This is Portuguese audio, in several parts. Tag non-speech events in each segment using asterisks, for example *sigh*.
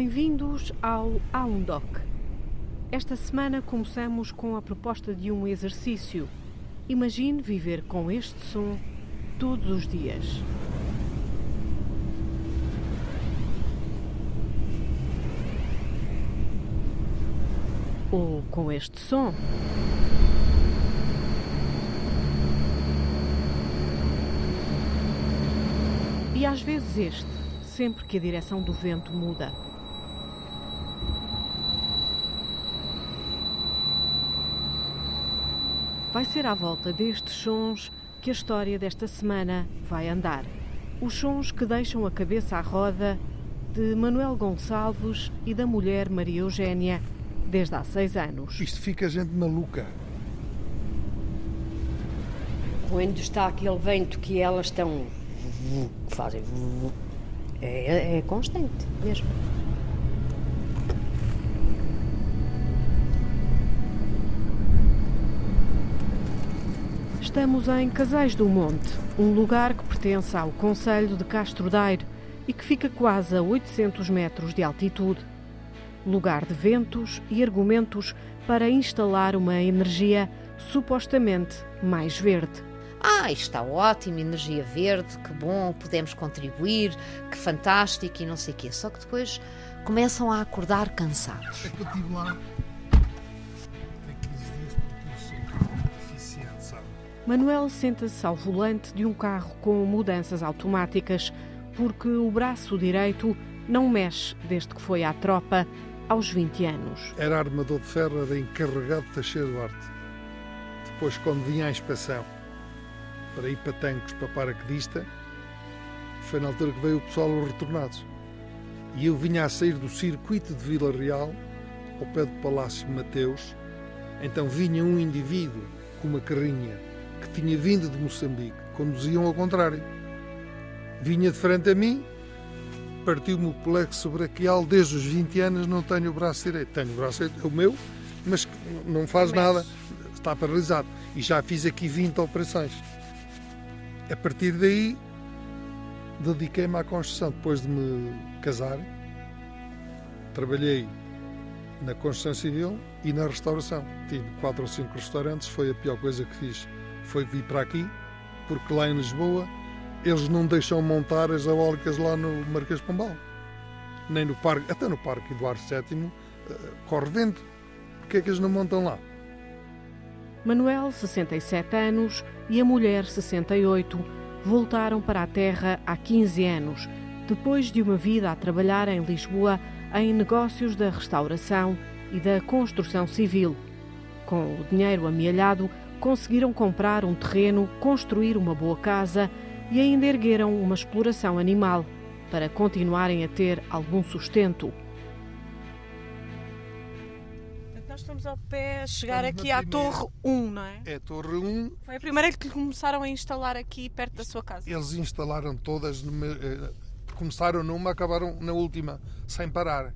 Bem-vindos ao Aundoc. Esta semana começamos com a proposta de um exercício. Imagine viver com este som todos os dias. Ou com este som. E às vezes este, sempre que a direção do vento muda. Vai ser à volta destes sons que a história desta semana vai andar. Os sons que deixam a cabeça à roda de Manuel Gonçalves e da mulher Maria Eugénia desde há seis anos. Isto fica gente maluca. Quando está aquele vento que elas estão. que fazem. é, é constante mesmo. Estamos em Casais do Monte, um lugar que pertence ao Conselho de Castro Daire e que fica quase a 800 metros de altitude. Lugar de ventos e argumentos para instalar uma energia supostamente mais verde. Ah, está ótimo, energia verde, que bom, podemos contribuir, que fantástico e não sei o quê. Só que depois começam a acordar cansados. É que eu estive lá Manuel senta-se ao volante de um carro com mudanças automáticas porque o braço direito não mexe desde que foi à tropa aos 20 anos. Era armador de ferro, era encarregado de Teixeira Duarte. Depois, quando vinha à inspeção para ir para tanques para paraquedista, foi na altura que veio o pessoal os retornados. E eu vinha a sair do circuito de Vila Real, ao pé do Palácio Mateus. Então vinha um indivíduo com uma carrinha que tinha vindo de Moçambique, conduziam ao contrário. Vinha de frente a mim, partiu-me o plexo braquial desde os 20 anos, não tenho o braço direito. Tenho o braço direito, é o meu, mas não faz nada, está paralisado. E já fiz aqui 20 operações. A partir daí, dediquei-me à construção. Depois de me casar, trabalhei na construção civil e na restauração. Tive quatro ou cinco restaurantes, foi a pior coisa que fiz. Foi vir para aqui, porque lá em Lisboa eles não deixam montar as eólicas lá no Marquês Pombal. Nem no parque, até no Parque Eduardo VII eh, corre vento. Porquê é que eles não montam lá? Manuel, 67 anos, e a mulher, 68, voltaram para a terra há 15 anos, depois de uma vida a trabalhar em Lisboa em negócios da restauração e da construção civil. Com o dinheiro amealhado, conseguiram comprar um terreno, construir uma boa casa e ainda ergueram uma exploração animal para continuarem a ter algum sustento. Nós estamos ao pé, a chegar Estamos aqui à primeira. Torre 1, não é? É a Torre 1, Foi a primeira que começaram a instalar aqui perto da sua casa. eles instalaram todas, numa- eh, começaram numa, acabaram na última, sem parar.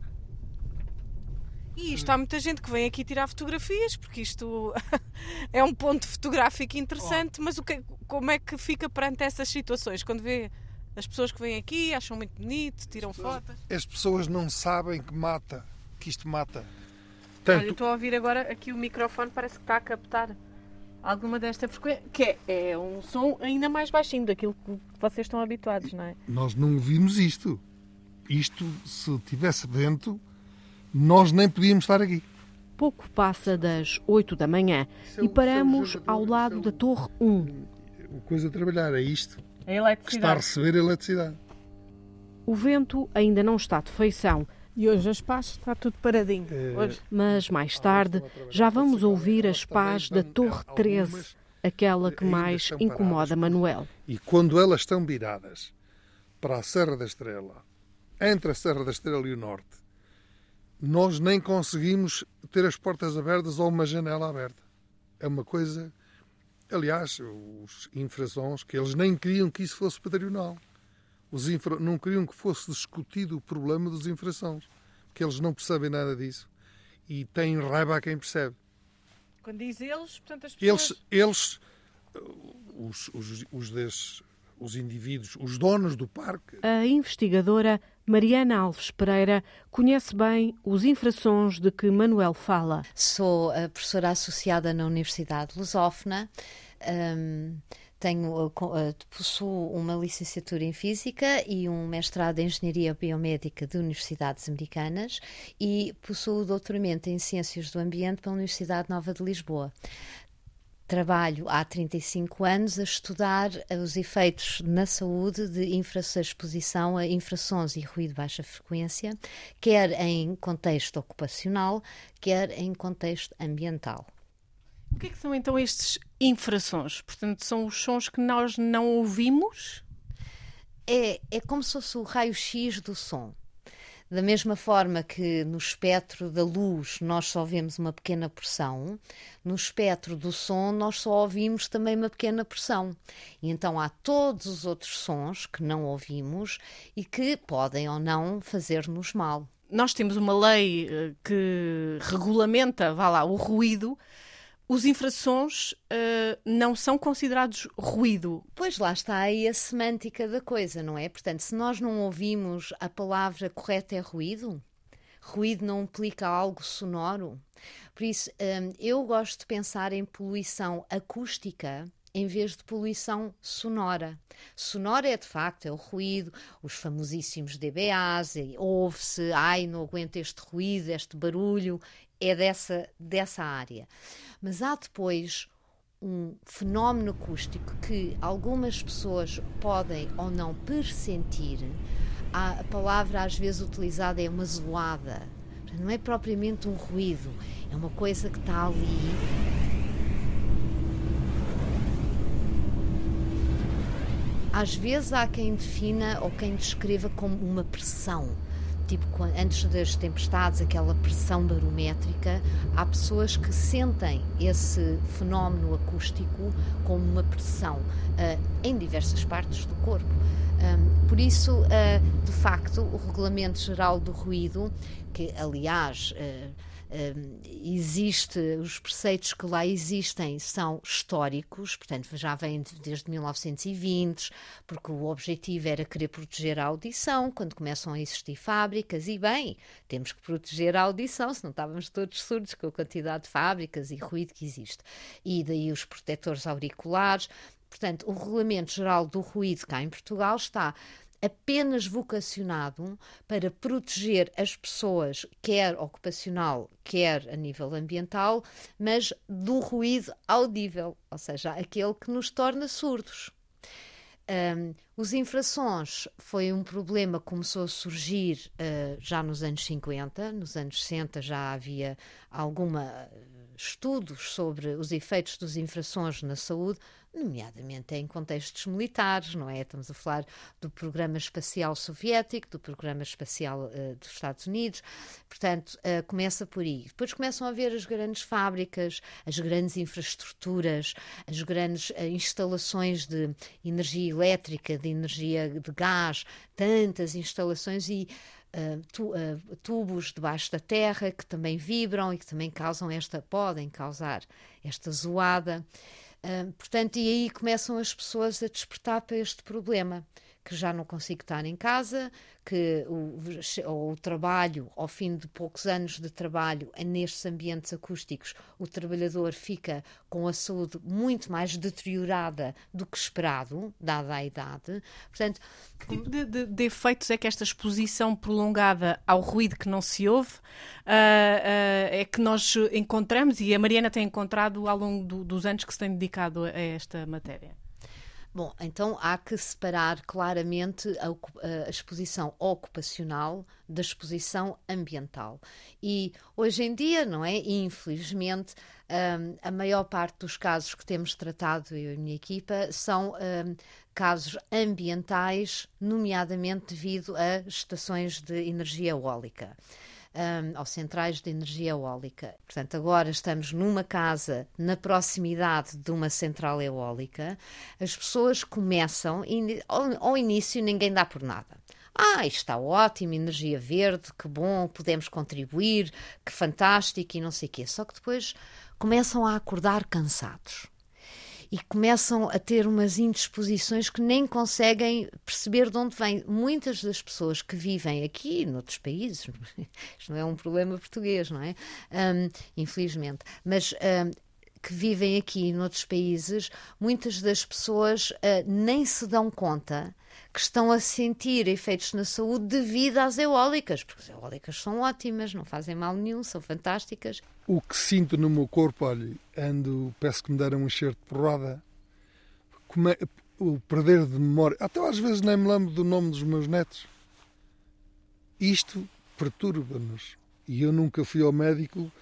E isto há muita gente que vem aqui tirar fotografias, porque isto *laughs* é um ponto fotográfico interessante, mas o que, como é que fica perante essas situações? Quando vê as pessoas que vêm aqui, acham muito bonito, tiram fotos. As pessoas não sabem que mata, que isto mata. Olha, Tanto, estou a ouvir agora aqui o microfone, parece que está a captar alguma desta frequência, que é, é um som ainda mais baixinho daquilo que vocês estão habituados, não é? nós não vimos isto. Isto, se tivesse vento, nós nem podíamos estar aqui. Pouco passa das 8 da manhã é e o- paramos isso é ao lado é da Torre 1. O coisa a trabalhar é isto, A que está a eletricidade. receber eletricidade. O vento ainda não está de feição, E hoje as pás está tudo paradinho. É, Hoje. mas mais tarde já vamos ouvir as pás da Torre 13, aquela que mais incomoda. Manuel. E quando elas estão viradas para a Serra da Estrela, entre a Serra da Estrela e o Norte, nós nem conseguimos ter as portas abertas ou uma janela aberta. É uma coisa. Aliás, os infrasons, que eles nem queriam que isso fosse patrimonial. Os infra... Não queriam que fosse discutido o problema dos infrações, que eles não percebem nada disso e têm raiva a quem percebe. Quando diz eles, portanto as pessoas... Eles, eles os, os, os, desses, os indivíduos, os donos do parque, A investigadora Mariana Alves Pereira conhece bem os infrações de que Manuel fala. Sou a professora associada na Universidade Lusófona. Um, tenho, uh, possuo uma licenciatura em Física e um mestrado em Engenharia Biomédica de Universidades Americanas e possuo doutoramento em Ciências do Ambiente pela Universidade Nova de Lisboa trabalho há 35 anos a estudar os efeitos na saúde de exposição a infrações e ruído de baixa frequência, quer em contexto ocupacional, quer em contexto ambiental. O que, é que são então estes infrações? Portanto, são os sons que nós não ouvimos? É, é como se fosse o raio-x do som. Da mesma forma que no espectro da luz nós só vemos uma pequena porção, no espectro do som nós só ouvimos também uma pequena porção. E então há todos os outros sons que não ouvimos e que podem ou não fazer-nos mal. Nós temos uma lei eh, que regulamenta, vá lá, o ruído, os infrações uh, não são considerados ruído. Pois lá está aí a semântica da coisa, não é? Portanto, se nós não ouvimos a palavra correta é ruído, ruído não implica algo sonoro. Por isso, um, eh, eu gosto de pensar em poluição acústica em vez de poluição sonora. Sonora é de facto é o ruído, os famosíssimos DBAs, ouve-se, ai, não aguento este ruído, este barulho, é dessa, dessa área. Mas há depois um fenómeno acústico que algumas pessoas podem ou não pressentir. A palavra às vezes utilizada é uma zoada. Não é propriamente um ruído, é uma coisa que está ali às vezes há quem defina ou quem descreva como uma pressão tipo antes das tempestades, aquela pressão barométrica, há pessoas que sentem esse fenómeno acústico como uma pressão uh, em diversas partes do corpo. Um, por isso, uh, de facto, o Regulamento Geral do Ruído, que aliás. Uh, existe, os preceitos que lá existem são históricos, portanto já vêm desde 1920, porque o objetivo era querer proteger a audição quando começam a existir fábricas, e bem, temos que proteger a audição, senão estávamos todos surdos com a quantidade de fábricas e ruído que existe. E daí os protetores auriculares. Portanto, o Regulamento Geral do Ruído cá em Portugal está apenas vocacionado para proteger as pessoas, quer ocupacional, quer a nível ambiental, mas do ruído audível, ou seja, aquele que nos torna surdos. Um, os infrações foi um problema que começou a surgir uh, já nos anos 50, nos anos 60 já havia alguma estudos sobre os efeitos dos infrações na saúde, nomeadamente em contextos militares, não é? Estamos a falar do programa espacial soviético, do programa espacial uh, dos Estados Unidos, portanto, uh, começa por aí. Depois começam a haver as grandes fábricas, as grandes infraestruturas, as grandes uh, instalações de energia elétrica, de energia de gás, tantas instalações e Uh, tu, uh, tubos debaixo da terra que também vibram e que também causam esta, podem causar esta zoada portanto, e aí começam as pessoas a despertar para este problema que já não consigo estar em casa, que o, o, trabalho, ao fim de poucos anos de trabalho nestes ambientes acústicos, o trabalhador fica com a saúde muito mais deteriorada do que esperado, dada a idade. Portanto, que tipo de, de, de efeitos é que esta exposição prolongada ao ruído que não se ouve uh, uh, é que nós encontramos e a Mariana tem encontrado ao longo do, dos anos que se tem dedicado a esta matéria? Bom, então há que separar claramente a, a, exposição ocupacional da exposição ambiental. E hoje em dia, não é? Infelizmente, um, a maior parte dos casos que temos tratado, eu e a minha equipa, são um, casos ambientais, nomeadamente devido a estações de energia eólica um, aos centrais de energia eólica. Portanto, agora estamos numa casa na proximidade de uma central eólica, as pessoas começam, ao, ao início ninguém dá por nada. Ah, está ótimo, energia verde, que bom, podemos contribuir, que fantástico e não sei o quê. Só que depois começam a acordar cansados. E começam a ter umas indisposições que nem conseguem perceber de onde vêm. Muitas das pessoas que vivem aqui, noutros países, *laughs* isto não é um problema português, não é? Um, infelizmente, mas. Um, que vivem aqui noutros países, muitas das pessoas uh, nem se dão conta que estão a sentir efeitos na saúde devido às eólicas, porque as eólicas são ótimas, não fazem mal nenhum, são fantásticas. O que sinto no meu corpo, olha, ando, peço que me deram um enxerto de porrada, é, o perder de memória, até às vezes nem me lembro do nome dos meus netos. Isto perturba-nos. E eu nunca fui ao médico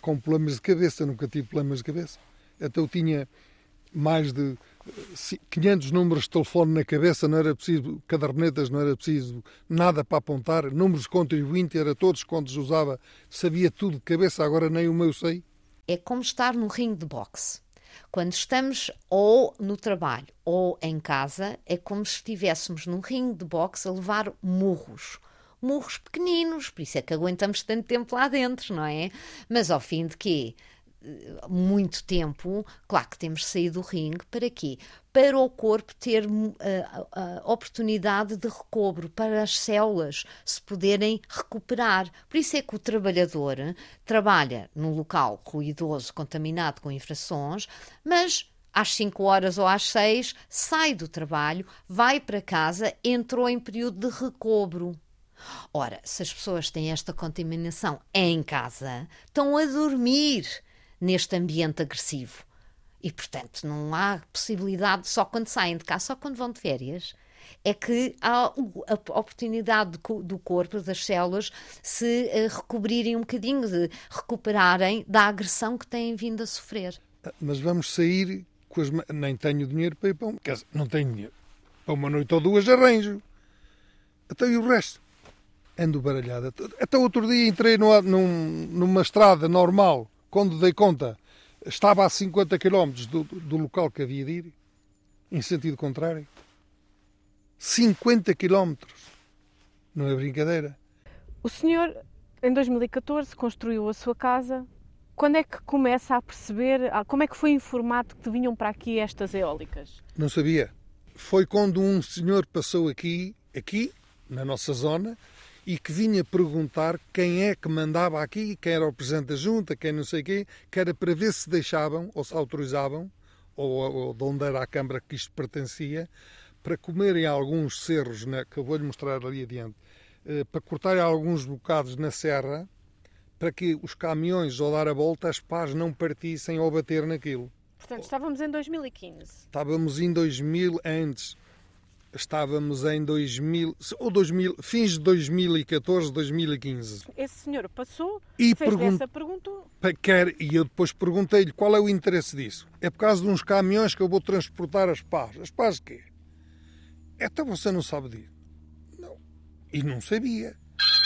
com problemas de cabeça, nunca tive problemas de cabeça. Até eu tinha mais de 500 números de telefone na cabeça, não era preciso cadernetas, não era preciso nada para apontar, números de contribuinte, era todos quantos usava, sabia tudo de cabeça, agora nem o meu sei. É como estar num ringue de boxe. Quando estamos ou no trabalho ou em casa, é como se estivéssemos num ringue de boxe a levar murros. Murros pequeninos, por isso é que aguentamos tanto tempo lá dentro, não é? Mas ao fim de quê? muito tempo, claro que temos de sair do ringue, para quê? Para o corpo ter uh, oportunidade de recobro, para as células se poderem recuperar. Por isso é que o trabalhador trabalha num local ruidoso, contaminado com infrações, mas às 5 horas ou às 6 sai do trabalho, vai para casa, entrou em período de recobro. Ora, se as pessoas têm esta contaminação em casa, estão a dormir neste ambiente agressivo. E, portanto, não há possibilidade só quando saem de casa, só quando vão de férias. É que há a oportunidade do corpo, das células, se eh, recobrirem um bocadinho, de recuperarem da agressão que têm vindo a sofrer. Mas vamos sair com as. Nem tenho dinheiro para ir para um. Quer dizer, não tenho dinheiro. Para uma noite ou duas arranjo. Até e o resto? Ando baralhada. Até outro dia entrei num, numa estrada normal quando dei conta, estava a 50 km do, do local que havia de ir, em sentido contrário. 50 km. Não é brincadeira. O senhor, em 2014, construiu a sua casa. Quando é que começa a perceber, como é que foi informado que vinham para aqui estas eólicas? Não sabia. Foi quando um senhor passou aqui, aqui, na nossa zona, e que vinha perguntar quem é que mandava aqui, quem era o Presidente da Junta, quem não sei quê, que era para ver se deixavam ou se autorizavam, ou, ou de onde era a Câmara que isto pertencia, para comerem alguns cerros, né, que eu vou-lhe mostrar ali adiante, eh, para cortarem alguns bocados na serra, para que os caminhões, ao dar a volta, as pás não partissem ou bater naquilo. Portanto, estávamos em 2015. Estávamos em 2000 antes estávamos em 2000, ou 2000, fins de 2014, 2015. Esse senhor passou, e fez pergun essa pergunta. Quer, e eu depois perguntei-lhe qual é o interesse disso. É por causa de uns caminhões que eu vou transportar as pás. As pás quê? Então você não sabe disso. Não. E não sabia.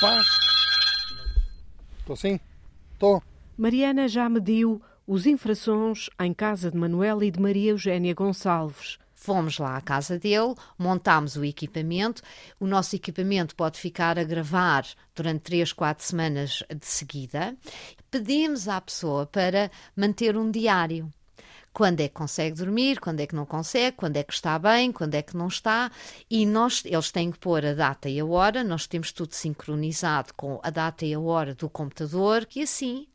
Pás. Estou assim? Estou. Mariana já mediu os infrações em casa de Manuel e de Maria Eugénia Gonçalves. Fomos lá à casa dele, montámos o equipamento. O nosso equipamento pode ficar a gravar durante três, quatro semanas de seguida. Pedimos à pessoa para manter um diário quando é que consegue dormir, quando é que não consegue, quando é que está bem, quando é que não está, e nós, eles têm que pôr a data e a hora, nós temos tudo sincronizado com a data e a hora do computador, que assim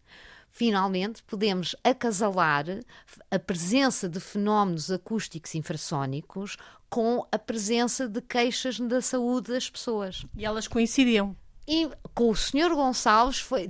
finalmente podemos acasalar a presença de fenómenos acústicos infrassónicos com a presença de queixas da saúde das pessoas. E elas coincidiam. E com o Sr. Gonçalves foi,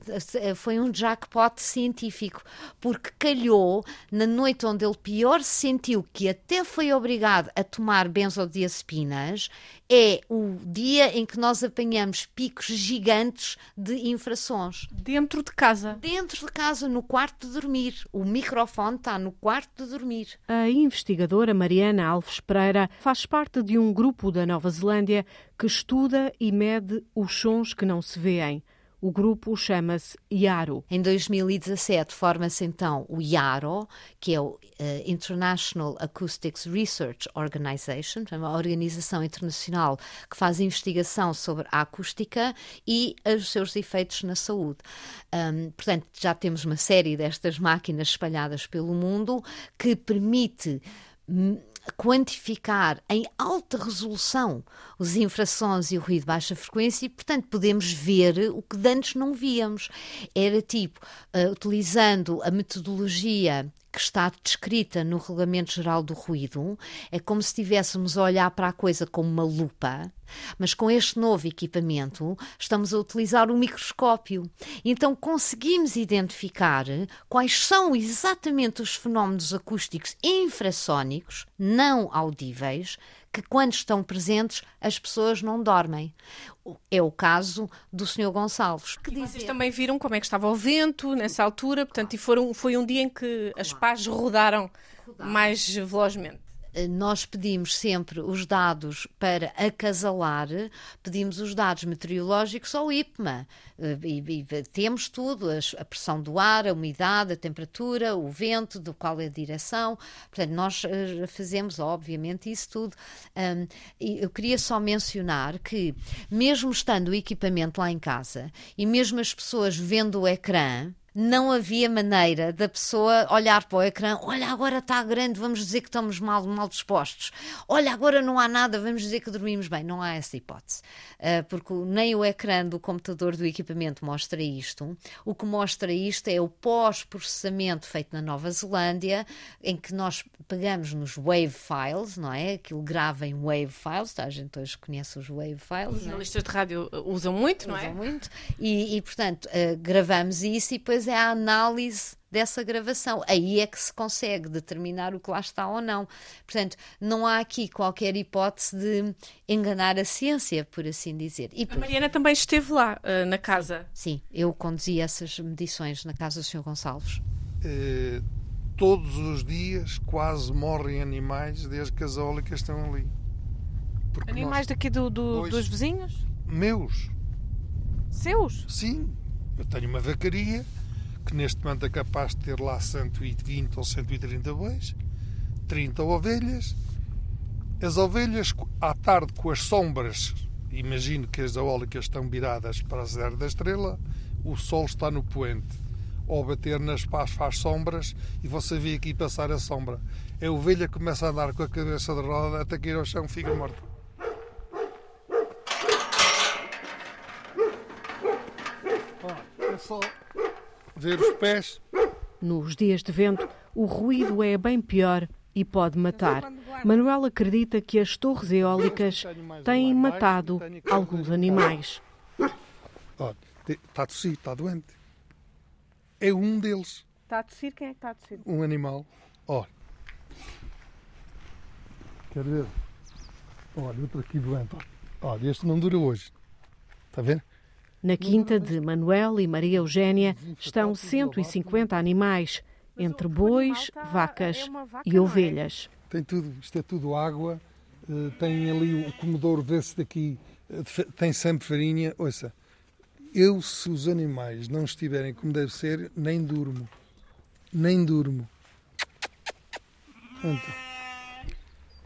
foi um jackpot científico, porque calhou na noite onde ele pior se sentiu, que até foi obrigado a tomar benzodiazepinas, é o dia em que nós apanhamos picos gigantes de infrações. Dentro de casa? Dentro de casa, no quarto de dormir. O microfone está no quarto de dormir. A investigadora Mariana Alves Pereira faz parte de um grupo da Nova Zelândia que estuda e mede os sons que não se veem, O grupo chama-se IARO. Em 2017 forma-se então o IARO, que é o uh, International Acoustics Research Organization, uma organização internacional que faz investigação sobre a acústica e os seus efeitos na saúde. Um, portanto, já temos uma série destas máquinas espalhadas pelo mundo que permite quantificar em alta resolução os infrações e o ruído de baixa frequência e, portanto, podemos ver o que antes não víamos. Era tipo, uh, utilizando a metodologia que está descrita no Regulamento Geral do Ruído, é como se estivéssemos a olhar para a coisa como uma lupa, mas com este novo equipamento estamos a utilizar o microscópio. Então conseguimos identificar quais são exatamente os fenómenos acústicos infrassónicos, não audíveis, que quando estão presentes as pessoas não dormem. É o caso do Sr. Gonçalves. Que dizer... Vocês também viram como é que estava o vento nessa altura, portanto, e foram, foi um dia em que as pás rodaram, rodaram. mais velozmente. Eh, nós pedimos sempre os dados para acasalar, pedimos os dados meteorológicos ao IPMA eh, e, e temos tudo, a pressão do ar, a umidade, a temperatura, o vento, do qual é a direção. Portanto, nós eh, fazemos, obviamente, isso tudo. Um, eu queria só mencionar que, mesmo estando o equipamento lá em casa e mesmo as pessoas vendo o ecrã, não havia maneira da pessoa olhar para o ecrã, olha, agora está grande, vamos dizer que estamos mal, mal dispostos. Olha, agora não há nada, vamos dizer que dormimos bem. Não há essa hipótese. Uh, porque nem o ecrã do computador do equipamento mostra isto. O que mostra isto é o pós-processamento feito na Nova Zelândia, em que nós pegamos nos wave files, não é? Aquilo grava em wave files, tá? a gente hoje conhece os wave files. Os é? jornalistas é? de rádio usam muito, não usam é? Usam muito. E, e portanto, uh, gravamos isso e depois depois é a análise dessa gravação. Aí é que se consegue determinar o que lá está ou não. Portanto, não há aqui qualquer hipótese de enganar a ciência, por assim dizer. E, a Mariana também esteve lá, uh, na casa. Sim, eu conduzi essas medições na casa do Sr. Gonçalves. É, todos os dias quase morrem animais desde que as eólicas estão ali. Porque animais nós... daqui do, do dos vizinhos? Meus. Seus? Sim. Eu tenho uma vacaria que neste momento é capaz de ter lá 120 ou 130 bois, 30 ovelhas. As ovelhas, à tarde, com as sombras, imagino que as eólicas estão viradas para a zero da estrela, o sol está no poente. Ao bater nas pás faz sombras e você vê aqui passar a sombra. A ovelha começa a andar com a cabeça de roda até cair ao chão fica morta. Ver os pés. Nos dias de vento, o ruído é bem pior e pode matar. Manuel acredita que as torres eólicas têm matado alguns animais. está a tossir, está doente. É um deles. Está a tossir? Quem é que está a tossir? Um animal. Olha. Quer ver? Olha, outro aqui doente. Olha, este não dura hoje. Está a ver? Na quinta de Manuel e Maria Eugénia estão 150 animais, entre bois, vacas e ovelhas. Tem tudo, isto é tudo água, eh, tem ali o comedor, vê-se daqui, eh, tem sempre farinha. Ouça, eu se os animais não estiverem como deve ser, nem durmo. Nem durmo. Então,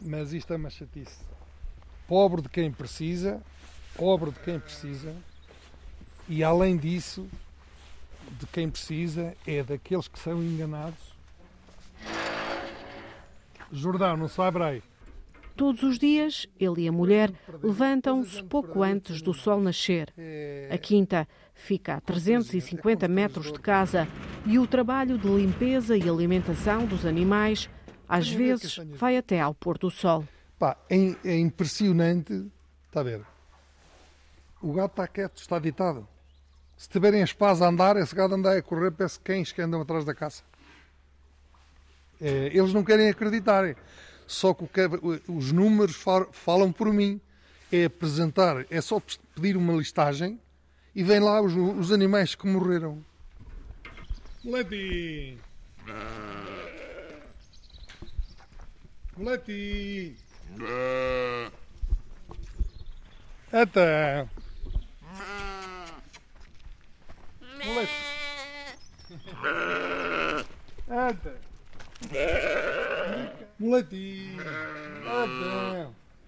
mas isto é uma chatice. Pobre de quem precisa, pobre de quem precisa, e além disso, de quem precisa é daqueles que são enganados. Jordão, não se abre aí. Todos os dias, ele e a mulher levantam-se pouco antes do sol nascer. A quinta fica a 350 metros de casa e o trabalho de limpeza e alimentação dos animais às vezes vai até ao pôr do sol. Pá, é, é impressionante. Está a ver? O gato está quieto, está ditado. Se tiverem as pás a andar, esse gado anda a correr, parece cães que andam atrás da caça. É, eles não querem acreditar. Só que, que os números falam por mim. É apresentar, é só pedir uma listagem e vem lá os, os animais que morreram. Moleque! Moleque! Até! Moleque. Anda. Mulatinho.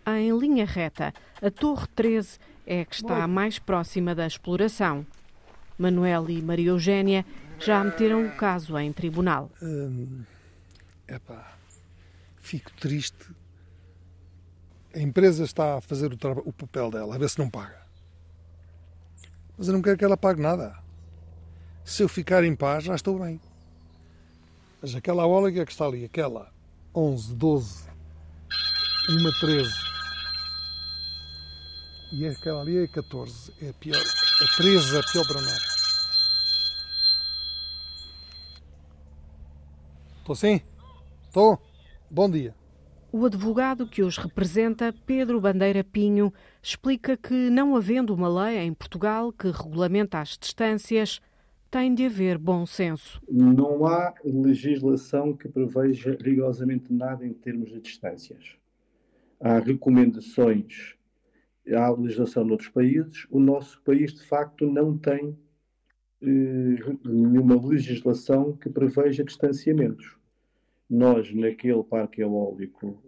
Em linha reta, a Torre 13 é que está mais próxima da exploração. Manuel e Maria Eugênia já meteram o caso em tribunal. Hum, epá, fico triste. A empresa está a fazer o, o papel dela, a ver se não paga. Mas eu não quero que ela pague nada. Se eu ficar em paz, já estou bem. Mas aquela eólica que está ali, aquela 11, 12, uma 13 e aquela ali é 14, é pior. A 13 é pior para nós. Estou sim? Estou? Bom dia. O advogado que os representa, Pedro Bandeira Pinho, explica que, não havendo uma lei em Portugal que regulamenta as distâncias, tem de haver bom senso. Não há legislação que preveja rigorosamente nada em termos de distâncias. Há recomendações, há legislação noutros países. O nosso país, de facto, não tem eh, nenhuma legislação que preveja distanciamentos nós, naquele parque eólico,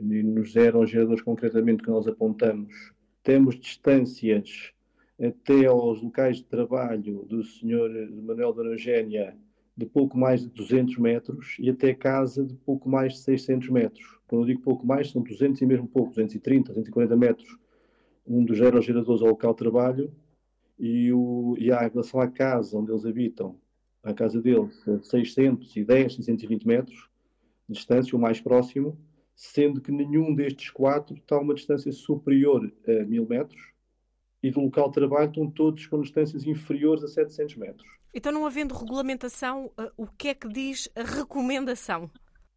nos aerogeradores concretamente que nós apontamos, temos distâncias até aos locais de trabalho do Sr. Manuel Dona Eugénia de pouco mais de 200 metros e até casa de pouco mais de 600 metros. Quando eu digo pouco mais, são 200 e mesmo pouco, 230, 240 metros. Um dos aerogeradores ao local de trabalho e, o, e a relação à casa onde eles habitam, a casa deles, 610, 620 metros, distância, o mais próximo, sendo que nenhum destes quatro está a uma distância superior a 1000 metros e do local de trabalho estão todos com distâncias inferiores a 700 metros. Então, não havendo regulamentação, eh, o que é que diz a recomendação?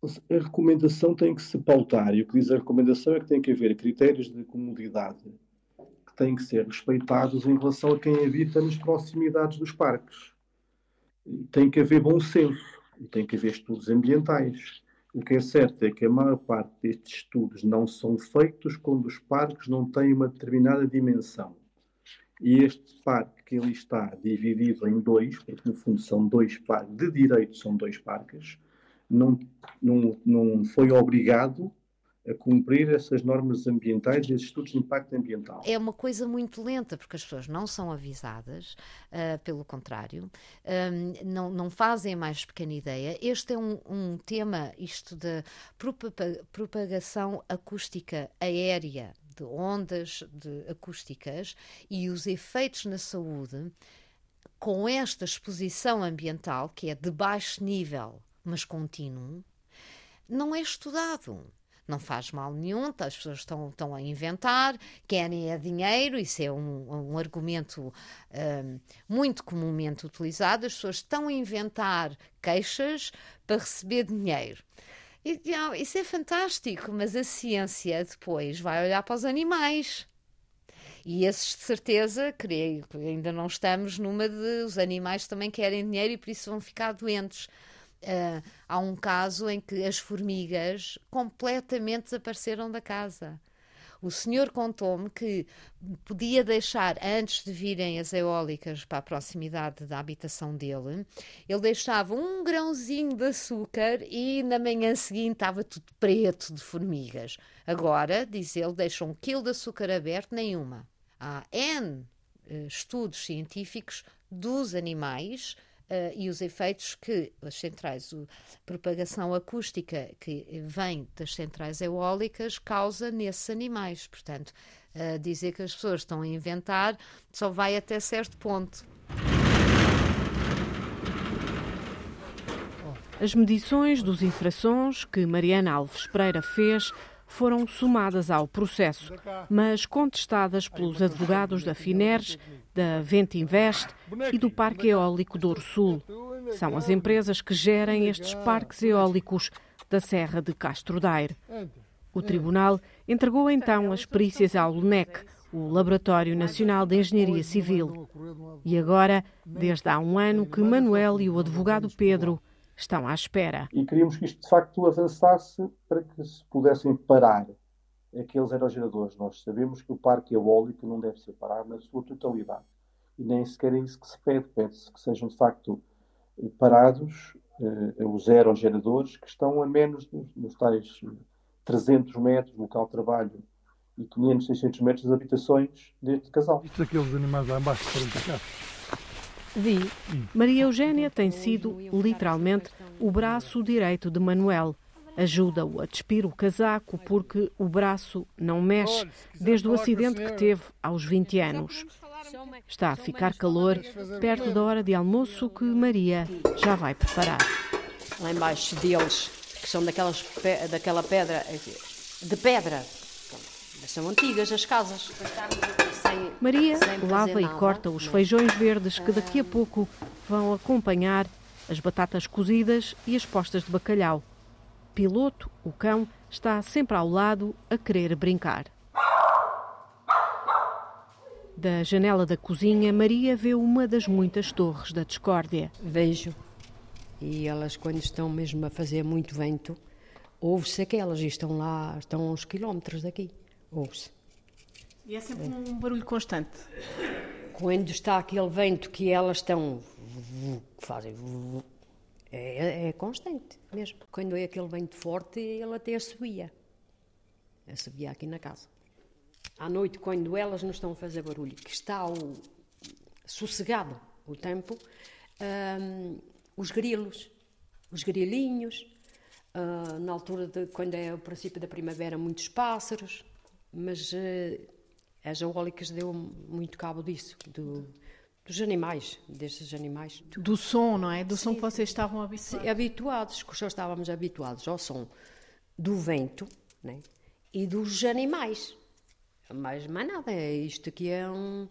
A recomendação tem que se pautar e o que diz a recomendação é que tem que haver critérios de comodidade que têm que ser respeitados em relação a quem habita nas proximidades dos parques. Tem que haver bom senso e tem que haver estudos ambientais. O que é certo é que a maior parte destes estudos não são feitos quando os parques não têm uma determinada dimensão. E este parque que ele está dividido em dois, porque no fundo são dois parques, de direito são dois parques, não, não, não foi obrigado a cumprir essas normas ambientais e esses estudos de impacto ambiental. É uma coisa muito lenta, porque as pessoas não são avisadas, uh, pelo contrário, um, não, não fazem mais pequena ideia. Este é um, um tema, isto da propagação acústica aérea, de ondas de acústicas e os efeitos na saúde com esta exposição ambiental, que é de baixo nível, mas contínuo, não é estudado não faz mal nenhum, tá, as pessoas estão, estão a inventar, querem é dinheiro, isso é um, um argumento um, muito comumente utilizado, as pessoas estão a inventar queixas para receber dinheiro. E, isso é fantástico, mas a ciência depois vai olhar para os animais. E esses, de certeza, creio que ainda não estamos numa de os animais também querem dinheiro e por isso vão ficar doentes. Uh, há um caso em que as formigas completamente desapareceram da casa. O senhor contou-me que podia deixar, antes de virem as eólicas para a proximidade da habitação dele, ele deixava um grãozinho de açúcar e na manhã seguinte estava tudo preto de formigas. Agora, diz ele, deixa um quilo de açúcar aberto, nenhuma. Há N uh, estudos científicos dos animais uh, e os efeitos que as centrais, a propagação acústica que vem das centrais eólicas causa nesses animais. Portanto, uh, dizer que as pessoas estão a inventar só vai até certo ponto. As medições dos infrações que Mariana Alves Pereira fez foram somadas ao processo, mas contestadas pelos advogados da Fineres, da Vente Invest e do Parque Eólico Douro Sul. São as empresas que gerem estes parques eólicos da Serra de Castro Daire. O tribunal entregou então as perícias ao LUNEC, o Laboratório Nacional de Engenharia Civil. E agora, desde há um ano, que Manuel e o advogado Pedro estão à espera. E queríamos que isto de facto avançasse para que se pudessem parar aqueles aerogeradores. Nós sabemos que o parque eólico não deve ser parado na sua totalidade. E nem sequer é isso que se pede. Pede-se que sejam de facto parados uh, os aerogeradores, que estão a menos nos tais 300 metros do local de trabalho e 500, 600 metros das habitações deste casal. Isto aqueles animais lá embaixo foram cá. Vi. Maria Eugénia tem sido, literalmente, o braço direito de Manuel. Ajuda-o a despir o casaco porque o braço não mexe desde o acidente que teve aos 20 anos. Está a ficar calor perto da hora de almoço que Maria já vai preparar. Lá embaixo deles, que são daquelas, daquela pedra, de pedra, são antigas as casas. Maria lava e corta os feijões verdes que daqui a pouco vão acompanhar as batatas cozidas e as postas de bacalhau. Piloto, o cão, está sempre ao lado a querer brincar. Da janela da cozinha, Maria vê uma das muitas torres da discórdia. Vejo. E elas, quando estão mesmo a fazer muito vento, ouve-se aquelas e estão lá, estão a uns quilómetros daqui. Ouve-se. E é sempre um barulho constante. Quando está aquele vento que elas estão. fazem. É, é constante mesmo. Quando é aquele vento forte, ele até assobia. Assobia aqui na casa. À noite, quando elas não estão a fazer barulho, que está o, sossegado o tempo, hum, os grilos, os grilinhos, uh, na altura de quando é o princípio da primavera, muitos pássaros, mas uh, as eólicas deu muito cabo disso, do, dos animais, destes animais. Do som, não é? Do sim, som que vocês estavam habituados. Habituados, que já estávamos habituados ao som do vento né? e dos animais. Mas mais nada, é isto aqui é um.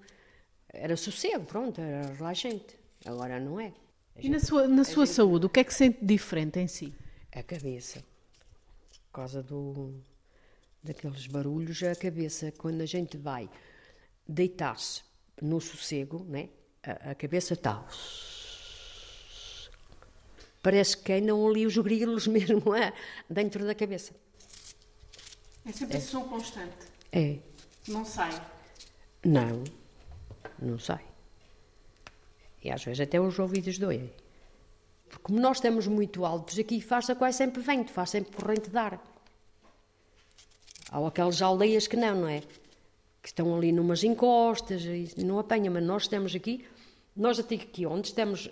Era sossego, pronto, era relaxante. Agora não é. e na sua, na sua gente... saúde, o que é que sente diferente em si? A cabeça. Por causa do, daqueles barulhos, a cabeça, quando a gente vai deitar-se no sossego, né? a, a cabeça está. Parece que não ali os grilos *laughs* mesmo é, dentro da cabeça. É sempre é. esse som constante. É. Não sai. Não, não sai. E às vezes até os ouvidos doem. Porque como nós estamos muito altos, aqui faz-se quase sempre vento, faz sempre corrente de ar. Há aquelas aldeias que não, não é? Que estão ali numas encostas e não apanha, mas nós estamos aqui, nós até aqui onde estamos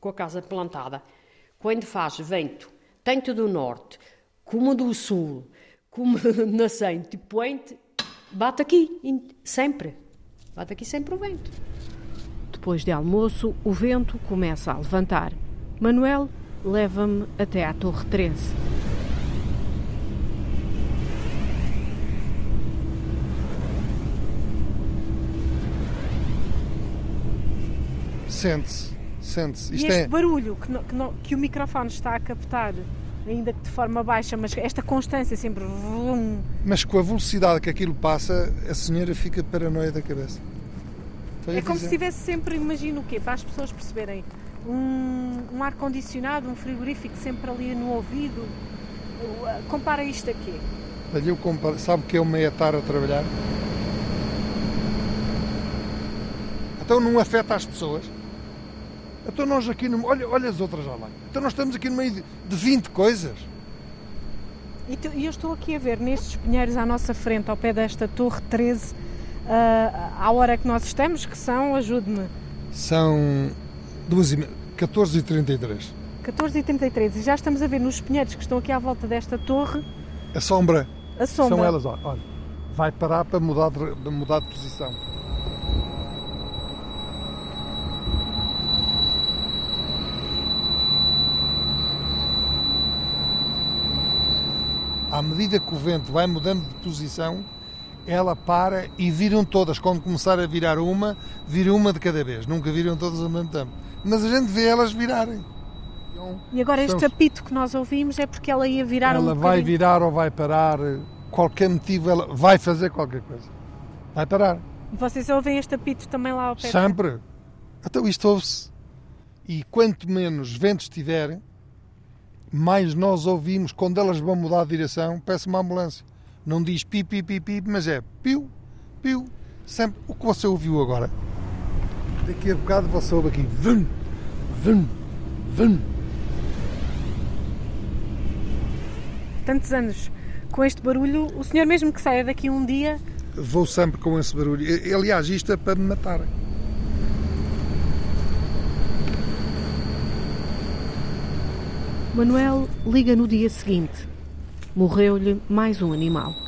com a casa plantada, quando faz vento, tanto do norte como do sul, como *laughs* nascente e poente, bate aqui, sempre. Bate aqui sempre o vento. Depois de almoço, o vento começa a levantar. Manuel leva-me até à Torre 13. Sente-se, sente-se. Este é... barulho que, que, que, o microfone está a captar, ainda que de forma baixa, mas esta constância sempre. Mas com a velocidade que aquilo passa, a senhora fica paranoia da cabeça. Foi é como se tivesse sempre, imagino o quê? Para as pessoas perceberem, um, um ar-condicionado, um frigorífico sempre ali no ouvido. Compara isto aqui. Eu comparo, sabe que é uma etar a trabalhar? Então não afeta as pessoas? Então nós aqui, no, olha, olha as outras lá. Então nós estamos aqui no meio de, de 20 coisas. E tu, eu estou aqui a ver nestes pinheiros à nossa frente, ao pé desta Torre 13, uh, à hora que nós estamos, que são, ajude-me. São 14h33. 14h33. E já estamos a ver nos pinheiros que estão aqui à volta desta torre. A sombra. A sombra. São elas, olha. olha vai parar para mudar de, mudar de posição. Medida que o vento vai mudando de posição, ela para e viram todas. Quando começar a virar uma, viram uma de cada vez. Nunca viram todas ao mesmo tempo. Mas a gente vê elas virarem. E agora este apito que nós ouvimos é porque ela ia virar ela um vai virar ou vai parar. Qualquer motivo, ela vai fazer qualquer coisa. Vai parar. E vocês ouvem este apito também lá ao pé? Sempre. Então isto ouve-se. E quanto menos ventos tiverem, mais nós ouvimos quando elas vão mudar a direção, peço uma ambulância. Não diz pipi pipi, pi, mas é piu, piu. Sempre o que você ouviu agora. Daqui a bocado você ouve aqui vum, vum, vum. Tantos anos com este barulho, o senhor mesmo que saia daqui um dia... Vou sempre com esse barulho. Aliás, isto é para me matar. Manuel liga no dia seguinte. Morreu-lhe mais um animal.